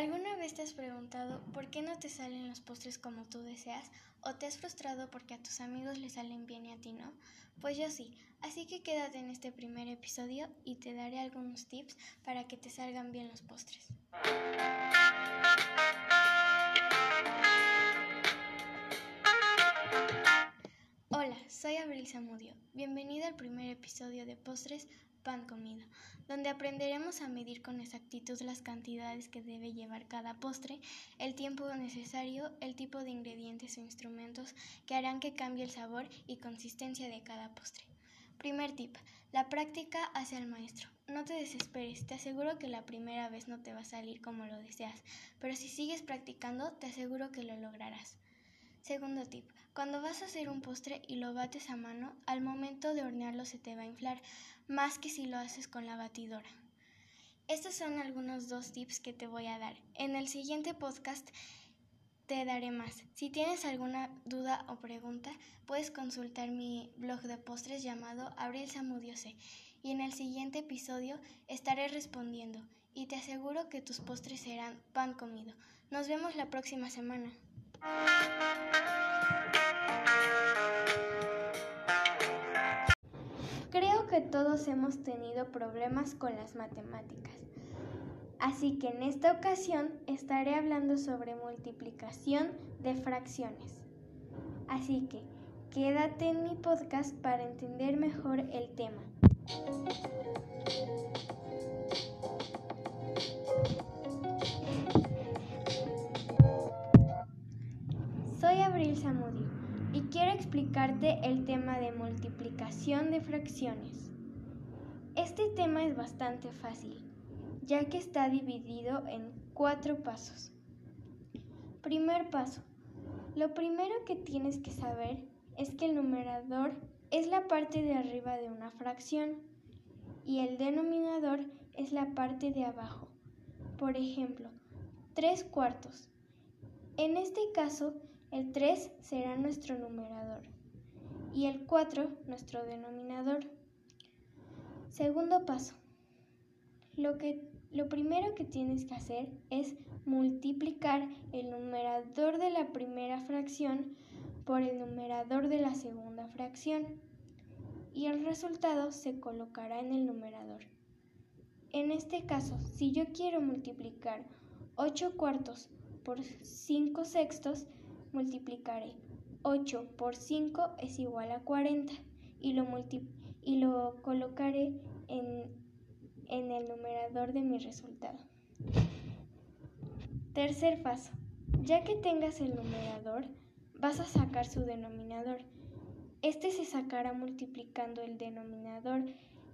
¿Alguna vez te has preguntado por qué no te salen los postres como tú deseas? ¿O te has frustrado porque a tus amigos les salen bien y a ti no? Pues yo sí, así que quédate en este primer episodio y te daré algunos tips para que te salgan bien los postres. Abril Zamudio. Bienvenida al primer episodio de Postres pan comido, donde aprenderemos a medir con exactitud las cantidades que debe llevar cada postre, el tiempo necesario, el tipo de ingredientes o instrumentos que harán que cambie el sabor y consistencia de cada postre. Primer tip, la práctica hace al maestro. No te desesperes, te aseguro que la primera vez no te va a salir como lo deseas, pero si sigues practicando, te aseguro que lo lograrás. Segundo tip, cuando vas a hacer un postre y lo bates a mano, al momento de hornearlo se te va a inflar, más que si lo haces con la batidora. Estos son algunos dos tips que te voy a dar. En el siguiente podcast te daré más. Si tienes alguna duda o pregunta, puedes consultar mi blog de postres llamado Abril Samudiose y en el siguiente episodio estaré respondiendo y te aseguro que tus postres serán pan comido. Nos vemos la próxima semana. Creo que todos hemos tenido problemas con las matemáticas. Así que en esta ocasión estaré hablando sobre multiplicación de fracciones. Así que quédate en mi podcast para entender mejor el tema. Explicarte el tema de multiplicación de fracciones. Este tema es bastante fácil, ya que está dividido en cuatro pasos. Primer paso. Lo primero que tienes que saber es que el numerador es la parte de arriba de una fracción y el denominador es la parte de abajo. Por ejemplo, 3 cuartos. En este caso, el 3 será nuestro numerador y el 4 nuestro denominador. Segundo paso. Lo, que, lo primero que tienes que hacer es multiplicar el numerador de la primera fracción por el numerador de la segunda fracción y el resultado se colocará en el numerador. En este caso, si yo quiero multiplicar 8 cuartos por 5 sextos, multiplicaré 8 por 5 es igual a 40 y lo, y lo colocaré en, en el numerador de mi resultado. Tercer paso. Ya que tengas el numerador, vas a sacar su denominador. Este se sacará multiplicando el denominador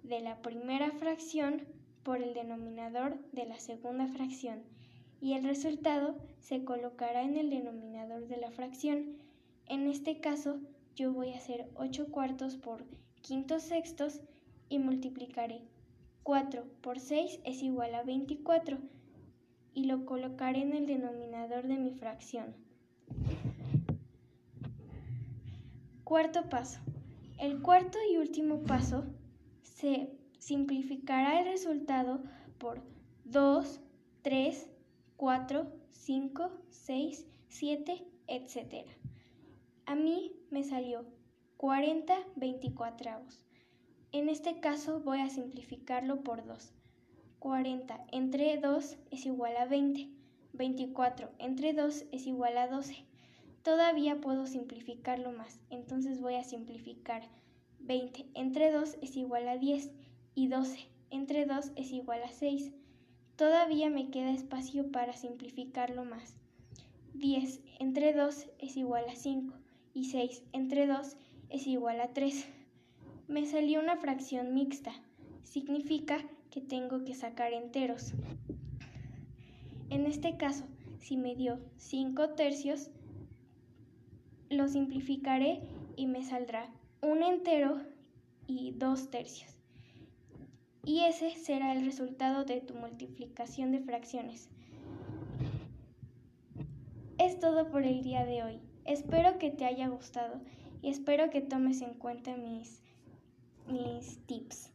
de la primera fracción por el denominador de la segunda fracción y el resultado se colocará en el denominador de la fracción. En este caso, yo voy a hacer 8 cuartos por quintos sextos y multiplicaré 4 por 6 es igual a 24 y lo colocaré en el denominador de mi fracción. Cuarto paso. El cuarto y último paso se simplificará el resultado por 2, 3, 4, 5, 6, 7, etc. A mí me salió 40 24 En este caso voy a simplificarlo por 2. 40 entre 2 es igual a 20. 24 entre 2 es igual a 12. Todavía puedo simplificarlo más, entonces voy a simplificar 20 entre 2 es igual a 10 y 12 entre 2 es igual a 6. Todavía me queda espacio para simplificarlo más. 10 entre 2 es igual a 5 y 6 entre 2 es igual a 3. Me salió una fracción mixta. Significa que tengo que sacar enteros. En este caso, si me dio 5 tercios, lo simplificaré y me saldrá un entero y 2 tercios y ese será el resultado de tu multiplicación de fracciones. Es todo por el día de hoy. Espero que te haya gustado y espero que tomes en cuenta mis, mis tips.